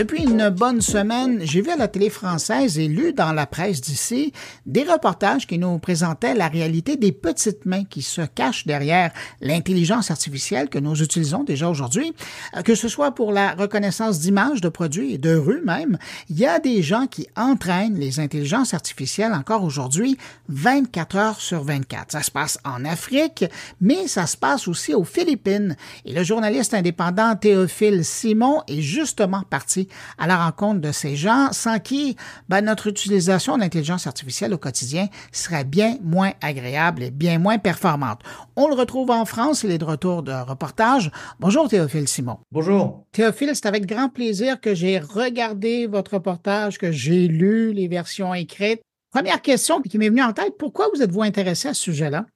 Depuis une bonne semaine, j'ai vu à la télé française et lu dans la presse d'ici des reportages qui nous présentaient la réalité des petites mains qui se cachent derrière l'intelligence artificielle que nous utilisons déjà aujourd'hui, euh, que ce soit pour la reconnaissance d'images de produits et de rues même. Il y a des gens qui entraînent les intelligences artificielles encore aujourd'hui 24 heures sur 24. Ça se passe en Afrique, mais ça se passe aussi aux Philippines. Et le journaliste indépendant Théophile Simon est justement parti à la rencontre de ces gens sans qui ben, notre utilisation d'intelligence artificielle au quotidien serait bien moins agréable et bien moins performante. On le retrouve en France, il est de retour de reportage. Bonjour Théophile Simon. Bonjour. Théophile, c'est avec grand plaisir que j'ai regardé votre reportage, que j'ai lu les versions écrites. Première question qui m'est venue en tête, pourquoi vous êtes-vous intéressé à ce sujet-là?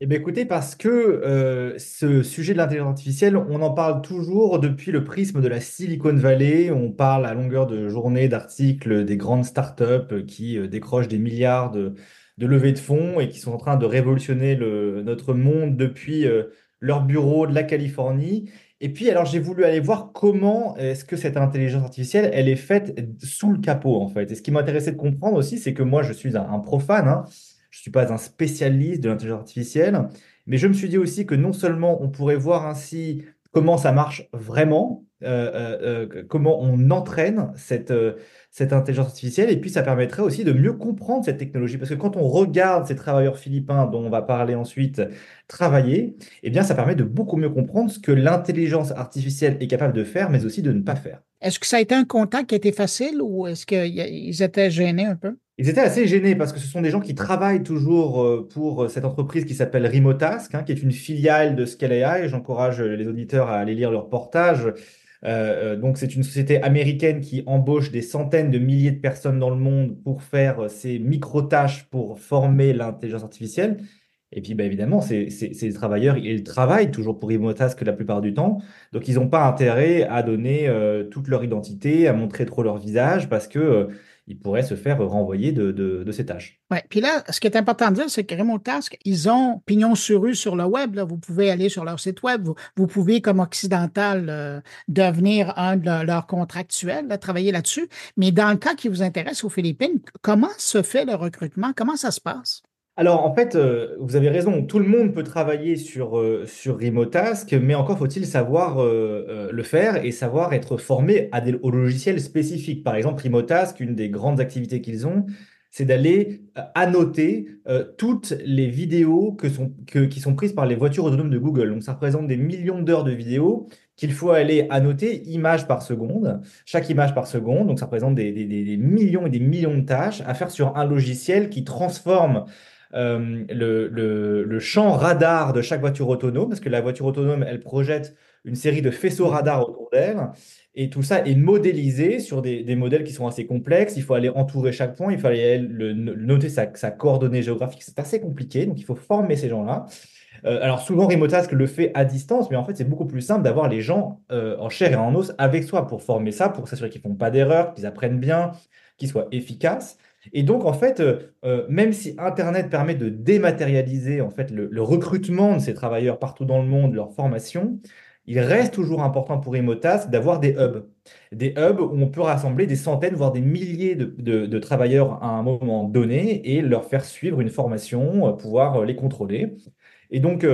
Eh bien, écoutez, parce que euh, ce sujet de l'intelligence artificielle, on en parle toujours depuis le prisme de la Silicon Valley. On parle à longueur de journée d'articles des grandes startups qui euh, décrochent des milliards de, levées de fonds et qui sont en train de révolutionner notre monde depuis euh, leur bureau de la Californie. Et puis, alors, j'ai voulu aller voir comment est-ce que cette intelligence artificielle, elle est faite sous le capot, en fait. Et ce qui m'intéressait de comprendre aussi, c'est que moi, je suis un, profane. Hein, je ne suis pas un spécialiste de l'intelligence artificielle, mais je me suis dit aussi que non seulement on pourrait voir ainsi comment ça marche vraiment, euh, euh, euh, comment on entraîne cette, cette intelligence artificielle, et puis ça permettrait aussi de mieux comprendre cette technologie, parce que quand on regarde ces travailleurs philippins dont on va parler ensuite travailler, eh bien ça permet de beaucoup mieux comprendre ce que l'intelligence artificielle est capable de faire, mais aussi de ne pas faire. Est-ce que ça a été un contact qui a été facile ou est-ce qu'ils étaient gênés un peu? Ils étaient assez gênés parce que ce sont des gens qui travaillent toujours euh, pour euh, cette entreprise qui s'appelle Remotask, hein, qui est une filiale de Scale AI. J'encourage les auditeurs à aller lire leur portage. Euh, donc, c'est une société américaine qui embauche des centaines de milliers de personnes dans le monde pour faire ces micro-tâches pour former l'intelligence artificielle. Et puis, bah, évidemment, ces, ces, travailleurs, ils travaillent toujours pour Remotask la plupart du temps. Donc, ils n'ont pas intérêt à donner toute leur identité, à montrer trop leur visage parce que il pourrait se faire renvoyer de, de, ces tâches. Oui, puis là, ce qui est important de dire, c'est que Raymond Task, ils ont pignon sur rue sur le web. Là. Vous pouvez aller sur leur site web, vous, pouvez, comme occidental, euh, devenir un de leurs contractuels, travailler là-dessus. Mais dans le cas qui vous intéresse aux Philippines, comment se fait le recrutement? Comment ça se passe? Alors, en fait, euh, vous avez raison, tout le monde peut travailler sur, euh, sur Remotask, mais encore faut-il savoir euh, le faire et savoir être formé à des, aux logiciels spécifiques. Par exemple, Remotask, une des grandes activités qu'ils ont, c'est d'aller annoter toutes les vidéos qui sont prises par les voitures autonomes de Google. Donc, ça représente des millions d'heures de vidéos qu'il faut aller annoter image par seconde, chaque image par seconde. Donc, ça représente des millions et des millions de tâches à faire sur un logiciel qui transforme euh, le, champ radar de chaque voiture autonome, parce que la voiture autonome, elle projette une série de faisceaux radars autour d'elle. Et tout ça est modélisé sur des, modèles qui sont assez complexes. Il faut aller entourer chaque point, il faut aller le, noter sa, coordonnée géographique. C'est assez compliqué, donc il faut former ces gens-là. Euh, alors souvent, Remotask le fait à distance, mais en fait, c'est beaucoup plus simple d'avoir les gens euh, en chair et en os avec soi pour former ça, pour s'assurer qu'ils font pas d'erreurs, qu'ils apprennent bien, qu'ils soient efficaces. Et donc, en fait, euh, euh, même si Internet permet de dématérialiser en fait, le, recrutement de ces travailleurs partout dans le monde, leur formation, il reste toujours important pour Emotas d'avoir des hubs. Des hubs où on peut rassembler des centaines, voire des milliers de, travailleurs à un moment donné et leur faire suivre une formation, euh, pouvoir les contrôler. Et donc,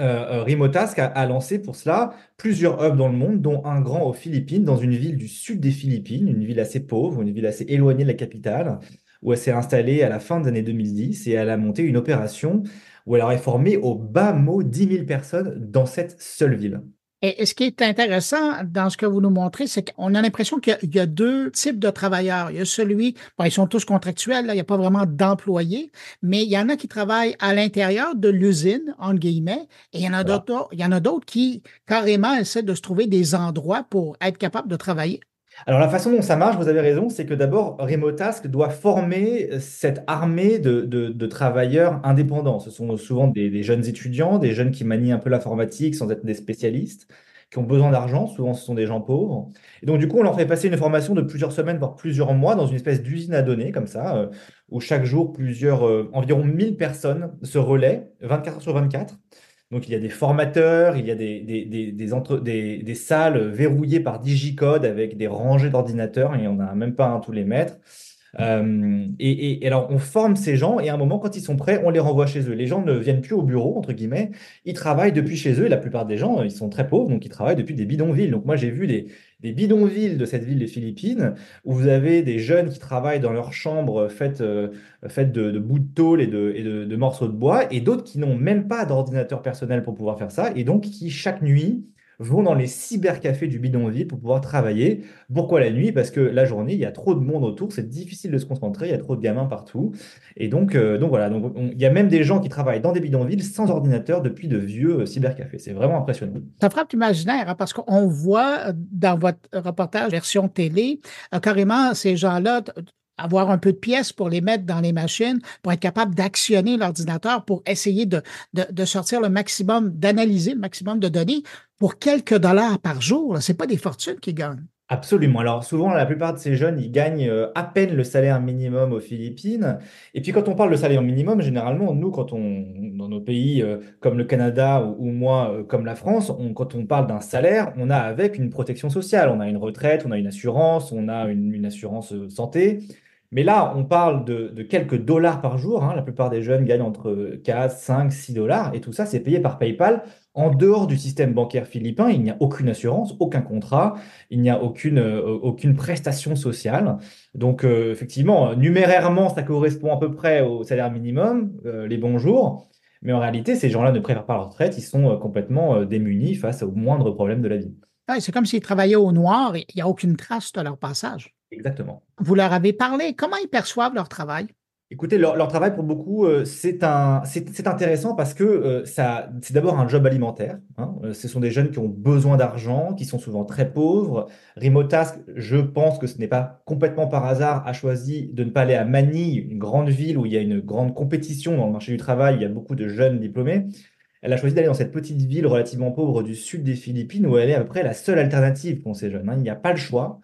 euh, Remotask a, lancé pour cela plusieurs hubs dans le monde, dont un grand aux Philippines, dans une ville du sud des Philippines, une ville assez pauvre, une ville assez éloignée de la capitale, où elle s'est installée à la fin des années 2010 et elle a monté une opération où elle aurait formé au bas mot 10 000 personnes dans cette seule ville. Et, ce qui est intéressant dans ce que vous nous montrez, c'est qu'on a l'impression qu'il y, a deux types de travailleurs. Il y a celui, bon, ils sont tous contractuels, là, il n'y a pas vraiment d'employés, mais il y en a qui travaillent à l'intérieur de l'usine, entre guillemets, et il y en a d'autres, il y en a d'autres qui carrément essaient de se trouver des endroits pour être capables de travailler. Alors la façon dont ça marche, vous avez raison, c'est que d'abord, Remotask doit former cette armée de, travailleurs indépendants. Ce sont souvent des, jeunes étudiants, des jeunes qui manient un peu l'informatique sans être des spécialistes, qui ont besoin d'argent. Souvent, ce sont des gens pauvres. Et donc, du coup, on leur fait passer une formation de plusieurs semaines, voire plusieurs mois, dans une espèce d'usine à données, comme ça, euh, où chaque jour, plusieurs, euh, environ 1000 personnes se relaient, 24 heures sur 24 Donc il y a des formateurs, il y a des, des, des, des, salles verrouillées par digicode avec des rangées d'ordinateurs, il n'y en a même pas un tous les mètres. Euh, et, alors, on forme ces gens et à un moment, quand ils sont prêts, on les renvoie chez eux. Les gens ne viennent plus au bureau, entre guillemets. Ils travaillent depuis chez eux. la plupart des gens, ils sont très pauvres, donc ils travaillent depuis des bidonvilles. Donc moi, j'ai vu des, bidonvilles de cette ville des Philippines où vous avez des jeunes qui travaillent dans leur chambre faite, euh, de, bouts de tôle et, de, et de morceaux de bois et d'autres qui n'ont même pas d'ordinateur personnel pour pouvoir faire ça et donc qui, chaque nuit, vont dans les cybercafés du bidonville pour pouvoir travailler. Pourquoi la nuit? Parce que la journée, il y a trop de monde autour, c'est difficile de se concentrer, il y a trop de gamins partout. Et donc, euh, donc voilà, donc il y a même des gens qui travaillent dans des bidonvilles sans ordinateur depuis de vieux euh, cybercafés. C'est vraiment impressionnant. Ça frappe l'imaginaire hein, parce qu'on voit euh, dans votre reportage version télé, carrément ces gens-là avoir un peu de pièces pour les mettre dans les machines, pour être capable d'actionner l'ordinateur, pour essayer de, de, sortir le maximum, d'analyser le maximum de données pour quelques dollars par jour. Ce n'est pas des fortunes qu'ils gagnent. Absolument. Alors souvent, la plupart de ces jeunes, ils gagnent euh, à peine le salaire minimum aux Philippines. Et puis quand on parle de salaire minimum, généralement, nous, quand on, dans nos pays euh, comme le Canada ou, moi, euh, comme la France, quand on parle d'un salaire, on a avec une protection sociale. On a une retraite, on a une assurance, on a une, une assurance santé. Mais là, on parle de, quelques dollars par jour. Hein. La plupart des jeunes gagnent entre 4, 5, 6 dollars. Et tout ça, c'est payé par PayPal. En dehors du système bancaire philippin, il n'y a aucune assurance, aucun contrat, il n'y a aucune, euh, aucune prestation sociale. Donc, euh, effectivement, numérairement, ça correspond à peu près au salaire minimum, euh, les bons jours. Mais en réalité, ces gens-là ne préparent pas leur retraite, ils sont complètement démunis face aux moindres problèmes de la vie. c'est comme s'ils travaillaient au noir il n'y a aucune trace de leur passage. Exactement. Vous leur avez parlé. Comment ils perçoivent leur travail? Écoutez, leur, travail, pour beaucoup, euh, c'est un, c'est intéressant parce que euh, ça, c'est d'abord un job alimentaire. Hein. Euh, ce sont des jeunes qui ont besoin d'argent, qui sont souvent très pauvres. Remotask, je pense que ce n'est pas complètement par hasard, a choisi de ne pas aller à Manille, une grande ville où il y a une grande compétition dans le marché du travail. Il y a beaucoup de jeunes diplômés. Elle a choisi d'aller dans cette petite ville relativement pauvre du sud des Philippines où elle est à peu près la seule alternative pour ces jeunes. Hein. Il n'y a pas le choix.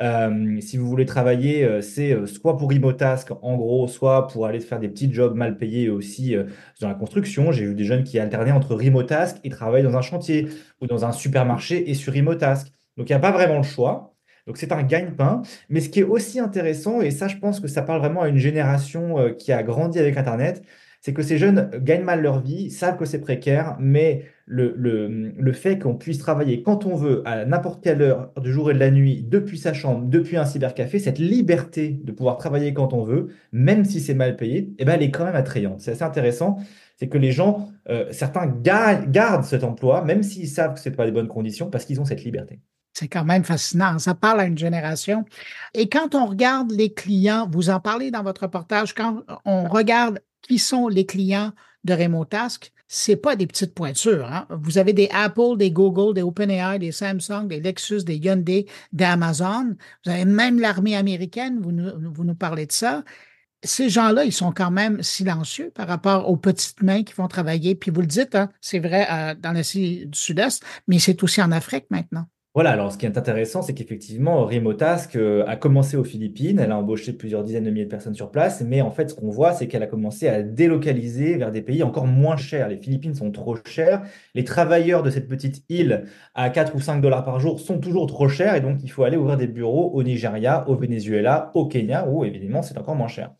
Euh, si vous voulez travailler, euh, c'est euh, soit pour Remotask, en gros, soit pour aller faire des petits jobs mal payés aussi dans la construction. J'ai vu des jeunes qui alternaient entre Remotask et travailler dans un chantier ou dans un supermarché et sur Remotask. Donc, il n'y a pas vraiment le choix. Donc, c'est un gagne-pain. Mais ce qui est aussi intéressant, et ça, je pense que ça parle vraiment à une génération qui a grandi avec Internet, c'est que ces jeunes gagnent mal leur vie, savent que c'est précaire, mais le, le, fait qu'on puisse travailler quand on veut, à n'importe quelle heure du jour et de la nuit, depuis sa chambre, depuis un cybercafé, cette liberté de pouvoir travailler quand on veut, même si c'est mal payé, eh ben, elle est quand même attrayante. C'est assez intéressant, c'est que les gens, euh, certains gardent cet emploi, même s'ils savent que ce n'est pas des bonnes conditions, parce qu'ils ont cette liberté. C'est quand même fascinant. Ça parle à une génération. Et quand on regarde les clients, vous en parlez dans votre reportage, quand on regarde qui sont les clients de Remotask, c'est pas des petites pointures. Hein. Vous avez des Apple, des Google, des OpenAI, des Samsung, des Lexus, des Hyundai, des Amazon. Vous avez même l'armée américaine, vous nous, vous nous parlez de ça. Ces gens-là, ils sont quand même silencieux par rapport aux petites mains qui vont travailler. Puis vous le dites, hein, c'est vrai euh, dans l'Asie du Sud-Est, mais c'est aussi en Afrique maintenant. Voilà, alors ce qui est intéressant, c'est qu'effectivement, Remotask euh, a commencé aux Philippines, elle a embauché plusieurs dizaines de milliers de personnes sur place, mais en fait, ce qu'on voit, c'est qu'elle a commencé à délocaliser vers des pays encore moins chers. Les Philippines sont trop chères, les travailleurs de cette petite île à 4 ou 5 dollars par jour sont toujours trop chers, et donc il faut aller ouvrir des bureaux au Nigeria, au Venezuela, au Kenya, où évidemment c'est encore moins cher.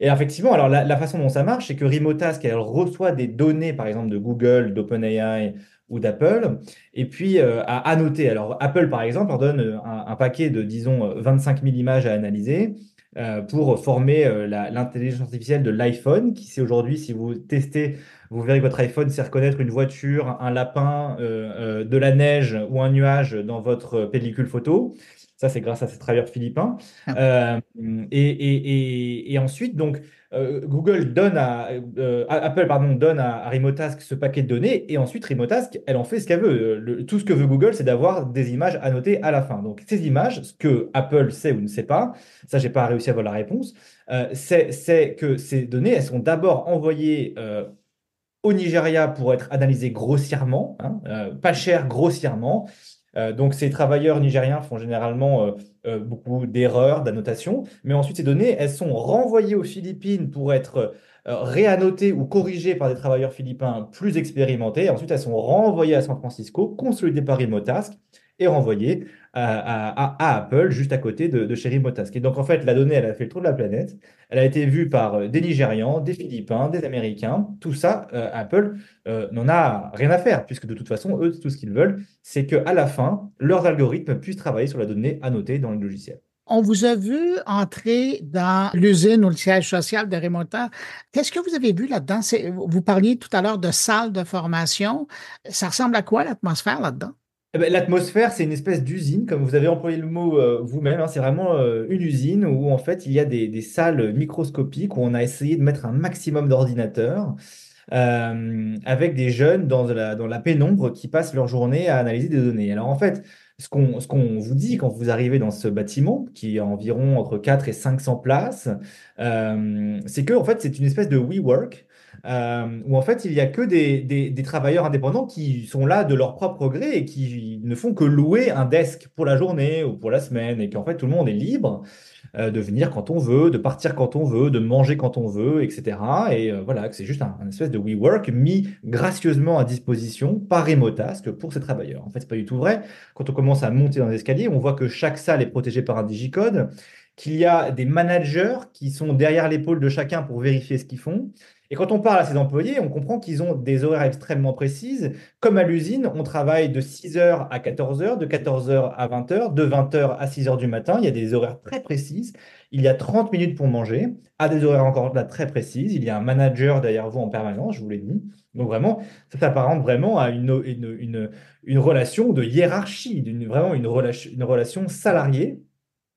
Et effectivement, alors la, la façon dont ça marche, c'est que Remotask, elle reçoit des données, par exemple, de Google, d'OpenAI, ou d'Apple, et puis euh, à annoter. Alors Apple, par exemple, leur donne euh, un, paquet de, disons, 25 000 images à analyser euh, pour former l'intelligence artificielle de l'iPhone, qui c'est aujourd'hui, si vous testez, vous verrez que votre iPhone sait reconnaître une voiture, un lapin, de la neige ou un nuage dans votre pellicule photo. Ça, c'est grâce à ces travailleurs philippins. Ah. et, et, ensuite, donc, euh, Google donne euh, à, Apple pardon, donne à, Remotask ce paquet de données et ensuite Remotask, elle en fait ce qu'elle veut. tout ce que veut Google, c'est d'avoir des images annotées à la fin. Donc ces images, ce que Apple sait ou ne sait pas, ça j'ai pas réussi à avoir la réponse, euh, c'est que ces données, elles sont d'abord envoyées au Nigeria pour être analysées grossièrement, hein, pas cher grossièrement. Euh, donc ces travailleurs nigériens font généralement euh, euh, beaucoup d'erreurs, d'annotations, mais ensuite ces données, elles sont renvoyées aux Philippines pour être réannotées ou corrigées par des travailleurs philippins plus expérimentés. Ensuite, elles sont renvoyées à San Francisco, consolidées par Remotask et renvoyées à, Apple, juste à côté de, de chez Remotask. Et donc, en fait, la donnée, elle a fait le tour de la planète. Elle a été vue par euh, des Nigérians, des Philippins, des Américains. Tout ça, euh, Apple euh, n'en a rien à faire, puisque de toute façon, eux, tout ce qu'ils veulent, c'est qu'à la fin, leurs algorithmes puissent travailler sur la donnée annotée dans le logiciel. On vous a vu entrer dans l'usine ou le siège social de Remota. Qu'est-ce que vous avez vu là-dedans? Vous parliez tout à l'heure de salle de formation. Ça ressemble à quoi l'atmosphère là-dedans? Eh ben, l'atmosphère, c'est une espèce d'usine, comme vous avez employé le mot euh, vous-même. Hein. c'est vraiment euh, une usine où en fait il y a des, salles microscopiques où on a essayé de mettre un maximum d'ordinateurs euh, avec des jeunes dans la, pénombre qui passent leur journée à analyser des données. Alors en fait, ce qu'on ce qu'on vous dit quand vous arrivez dans ce bâtiment, qui a environ entre 4 et 500 places, c'est que en fait c'est une espèce de WeWork euh, où en fait il n'y a que des, des, travailleurs indépendants qui sont là de leur propre gré et qui ne font que louer un desk pour la journée ou pour la semaine et qu'en fait tout le monde est libre euh, de venir quand on veut, de partir quand on veut, de manger quand on veut, etc. Et euh, voilà, c'est juste un, espèce de WeWork mis gracieusement à disposition par Remotask pour ces travailleurs. En fait, c'est pas du tout vrai. Quand on commence à monter dans l'escalier, on voit que chaque salle est protégée par un digicode qu'il y a des managers qui sont derrière l'épaule de chacun pour vérifier ce qu'ils font, et quand on parle à ces employés, on comprend qu'ils ont des horaires extrêmement précises. Comme à l'usine, on travaille de 6h à 14h, de 14h à 20h, de 20h à 6h du matin. Il y a des horaires très précises. Il y a 30 minutes pour manger, à des horaires encore là très précises. Il y a un manager derrière vous en permanence, je vous l'ai dit. Donc vraiment, ça s'apparente vraiment à une, relation de hiérarchie, vraiment une relation, une relation salariée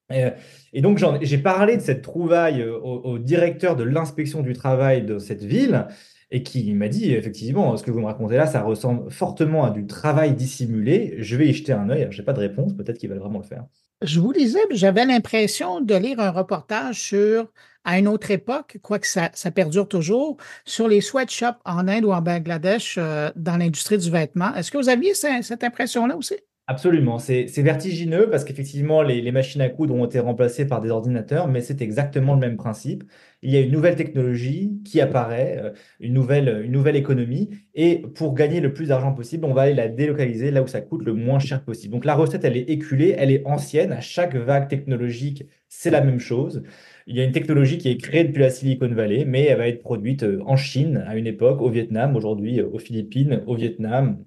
et donc, j'ai parlé de cette trouvaille euh, au, directeur de l'inspection du travail de cette ville et qui m'a dit effectivement, ce que vous me racontez là, ça ressemble fortement à du travail dissimulé. Je vais y jeter un œil. Je n'ai pas de réponse. Peut-être qu'ils veulent vraiment le faire. Je vous disais, j'avais l'impression de lire un reportage sur, à une autre époque, quoique ça, ça perdure toujours, sur les sweatshops en Inde ou en Bangladesh euh, dans l'industrie du vêtement. Est-ce que vous aviez cette impression-là aussi? Absolument, c'est vertigineux parce qu'effectivement, les, machines à coudre ont été remplacées par des ordinateurs, mais c'est exactement le même principe. Il y a une nouvelle technologie qui apparaît, euh, une nouvelle, une nouvelle économie, et pour gagner le plus d'argent possible, on va aller la délocaliser là où ça coûte le moins cher possible. Donc la recette, elle est éculée, elle est ancienne. À chaque vague technologique, c'est la même chose. Il y a une technologie qui est créée depuis la Silicon Valley, mais elle va être produite euh, en Chine à une époque, au Vietnam, aujourd'hui euh, aux Philippines, au Vietnam,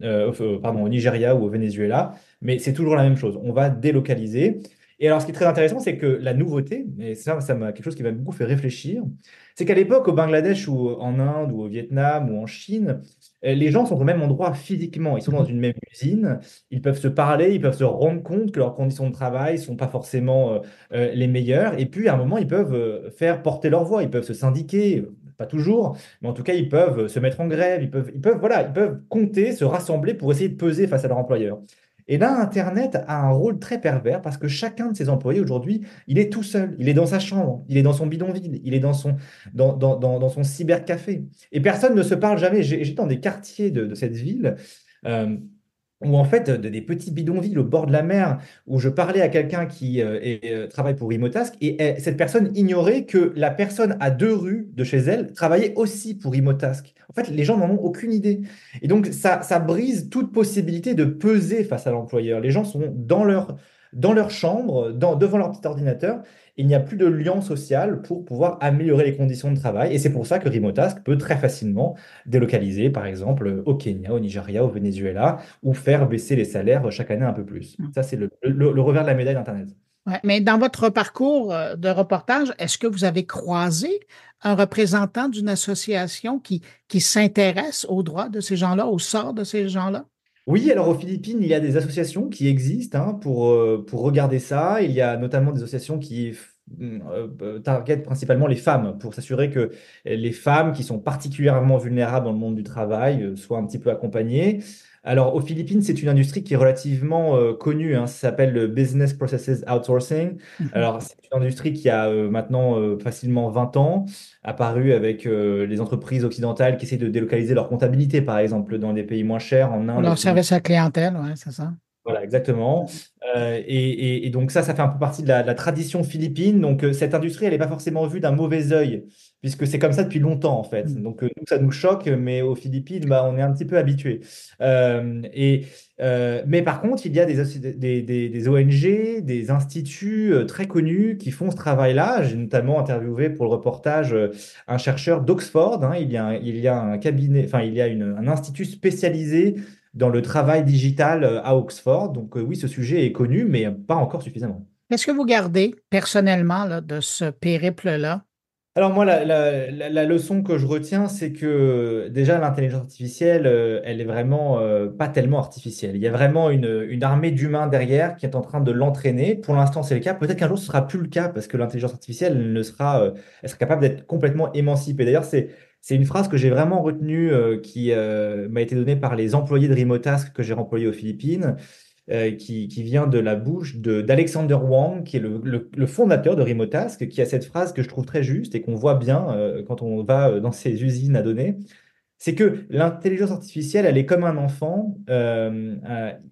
pardon, au Nigeria ou au Venezuela. Mais c'est toujours la même chose. On va délocaliser. Et alors, ce qui est très intéressant, c'est que la nouveauté, et ça, ça m'a quelque chose qui m'a beaucoup fait réfléchir, c'est qu'à l'époque, au Bangladesh ou en Inde ou au Vietnam ou en Chine, euh, les gens sont au même endroit physiquement. Ils sont dans une même usine, ils peuvent se parler, ils peuvent se rendre compte que leurs conditions de travail ne sont pas forcément euh, euh, les meilleures. Et puis, à un moment, ils peuvent faire porter leur voix, ils peuvent se syndiquer, pas toujours, mais en tout cas, ils peuvent se mettre en grève, ils peuvent, ils peuvent, voilà, ils peuvent compter, se rassembler pour essayer de peser face à leur employeur. Et là, Internet a un rôle très pervers parce que chacun de ses employés aujourd'hui, il est tout seul, il est dans sa chambre, il est dans son bidonville, il est dans son, cybercafé. Et personne ne se parle jamais. J'étais dans des quartiers de, cette ville. Euh, ou en fait des petits bidonvilles au bord de la mer où je parlais à quelqu'un qui euh, euh, travaille pour Imotask et cette personne ignorait que la personne à deux rues de chez elle travaillait aussi pour Imotask. En fait, les gens n'en ont aucune idée. Et donc, ça, ça brise toute possibilité de peser face à l'employeur. Les gens sont dans leur, dans leur chambre, dans, devant leur petit ordinateur, il n'y a plus de lien social pour pouvoir améliorer les conditions de travail. Et c'est pour ça que Remotask peut très facilement délocaliser, par exemple, au Kenya, au Nigeria, au Venezuela, ou faire baisser les salaires chaque année un peu plus. Mmh. Ça, c'est le, revers de la médaille d'Internet. mais dans votre parcours euh, de reportage, est-ce que vous avez croisé un représentant d'une association qui, qui s'intéresse aux droits de ces gens-là, au sort de ces gens-là? Oui, alors aux Philippines, il y a des associations qui existent hein, pour, euh, pour regarder ça. Il y a notamment des associations qui euh, euh, targetent principalement les femmes pour s'assurer que les femmes qui sont particulièrement vulnérables dans le monde du travail soient un petit peu accompagnées. Alors, aux Philippines, c'est une industrie qui est relativement euh, connue. Hein. ça s'appelle le Business Processes Outsourcing. Mhm. Alors, c'est une industrie qui a euh, maintenant euh, facilement 20 ans, apparu avec les entreprises occidentales qui essaient de délocaliser leur comptabilité, par exemple, dans des pays moins chers, en Inde. Leur service à clientèle, oui, c'est ça. Voilà, exactement. Euh, et, donc ça, ça fait un peu partie de la, tradition philippine. Donc euh, cette industrie, elle n'est pas forcément vue d'un mauvais œil, puisque c'est comme ça depuis longtemps, en fait. Mm. Donc euh, nous, ça nous choque, mais aux Philippines, bah, on est un petit peu habitué. et, mais par contre, il y a des, des, ONG, des instituts très connus qui font ce travail-là. J'ai notamment interviewé pour le reportage un chercheur d'Oxford. Hein. Il, y a il y a un cabinet, enfin, il y a un institut spécialisé dans le travail digital euh, à Oxford. Donc euh, oui, ce sujet est connu, mais pas encore suffisamment. Qu'est-ce que vous gardez personnellement de ce périple-là? Alors moi, la, leçon que je retiens, c'est que déjà l'intelligence artificielle, euh, elle est vraiment pas tellement artificielle. Il y a vraiment une, armée d'humains derrière qui est en train de l'entraîner. Pour l'instant, c'est le cas. Peut-être qu'un jour, ce sera plus le cas parce que l'intelligence artificielle ne sera, elle sera capable d'être complètement émancipée. D'ailleurs, c'est c'est une phrase que j'ai vraiment retenue euh, qui euh, m'a été donnée par les employés de Remotask que j'ai employés aux Philippines, euh, qui, vient de la bouche d'Alexander Wang, qui est le, fondateur de Remotask, qui a cette phrase que je trouve très juste et qu'on voit bien quand on va dans ces usines à données. C'est que l'intelligence artificielle, elle est comme un enfant.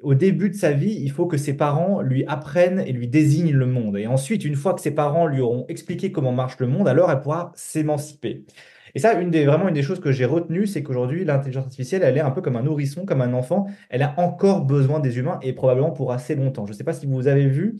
au début de sa vie, il faut que ses parents lui apprennent et lui désignent le monde. Et ensuite, une fois que ses parents lui auront expliqué comment marche le monde, alors elle pourra s'émanciper. Et ça, une des, vraiment une des choses que j'ai retenues, c'est qu'aujourd'hui, l'intelligence artificielle, elle est un peu comme un nourrisson, comme un enfant. Elle a encore besoin des humains et probablement pour assez longtemps. Je ne sais pas si vous avez vu,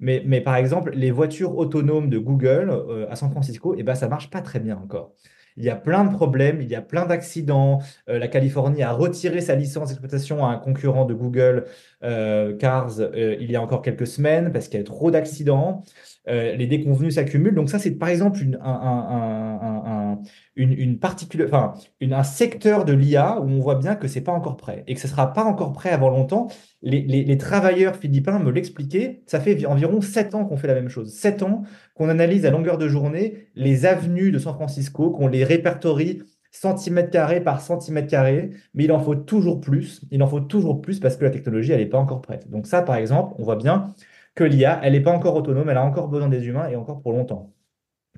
mais, par exemple, les voitures autonomes de Google euh, à San Francisco, eh ben, ça marche pas très bien encore. Il y a plein de problèmes, il y a plein d'accidents. Euh, la Californie a retiré sa licence d'exploitation à un concurrent de Google, euh, Cars, il y a encore quelques semaines parce qu'il y a trop d'accidents. Les déconvenus s'accumulent. Donc ça, c'est par exemple une, un, une, une enfin, un secteur de l'IA où on voit bien que c'est pas encore prêt et que ce sera pas encore prêt avant longtemps. Les, les, travailleurs philippins me l'expliquaient. Ça fait environ sept ans qu'on fait la même chose. Sept ans qu'on analyse à longueur de journée les avenues de San Francisco, qu'on les répertorie centimètre carré par centimètre carré, mais il en faut toujours plus. Il en faut toujours plus parce que la technologie, elle n'est pas encore prête. Donc ça, par exemple, on voit bien que l'IA, elle n'est pas encore autonome, elle a encore besoin des humains et encore pour longtemps.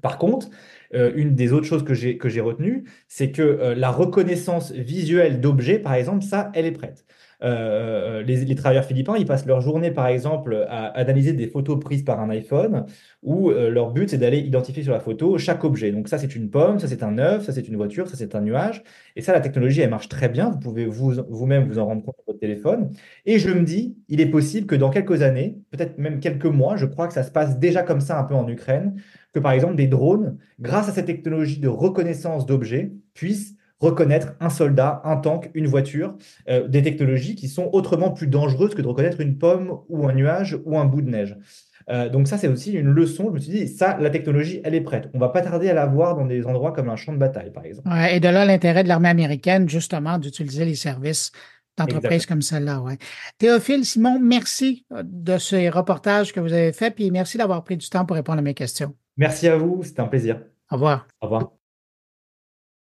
Par contre, euh, une des autres choses que j'ai retenues, c'est que euh, la reconnaissance visuelle d'objets, par exemple, ça, elle est prête. Euh, les, travailleurs philippins, ils passent leur journée, par exemple, à, analyser des photos prises par un iPhone, où leur but, c'est d'aller identifier sur la photo chaque objet. Donc ça, c'est une pomme, ça, c'est un œuf, ça, c'est une voiture, ça, c'est un nuage. Et ça, la technologie, elle marche très bien. Vous pouvez vous, vous-même vous en rendre compte sur votre téléphone. Et je me dis, il est possible que dans quelques années, peut-être même quelques mois, je crois que ça se passe déjà comme ça un peu en Ukraine, que par exemple des drones, grâce à cette technologie de reconnaissance d'objets, puissent reconnaître un soldat, un tank, une voiture, euh, des technologies qui sont autrement plus dangereuses que de reconnaître une pomme ou un nuage ou un bout de neige. Euh, donc ça, c'est aussi une leçon. Je me suis dit, ça, la technologie, elle est prête. On va pas tarder à la voir dans des endroits comme un champ de bataille, par exemple. et de là, l'intérêt de l'armée américaine, justement, d'utiliser les services d'entreprises comme celle-là. Ouais. Théophile, Simon, merci euh, de ces reportages que vous avez faits, puis merci d'avoir pris du temps pour répondre à mes questions. Merci à vous, c'était un plaisir. Au revoir. Au revoir.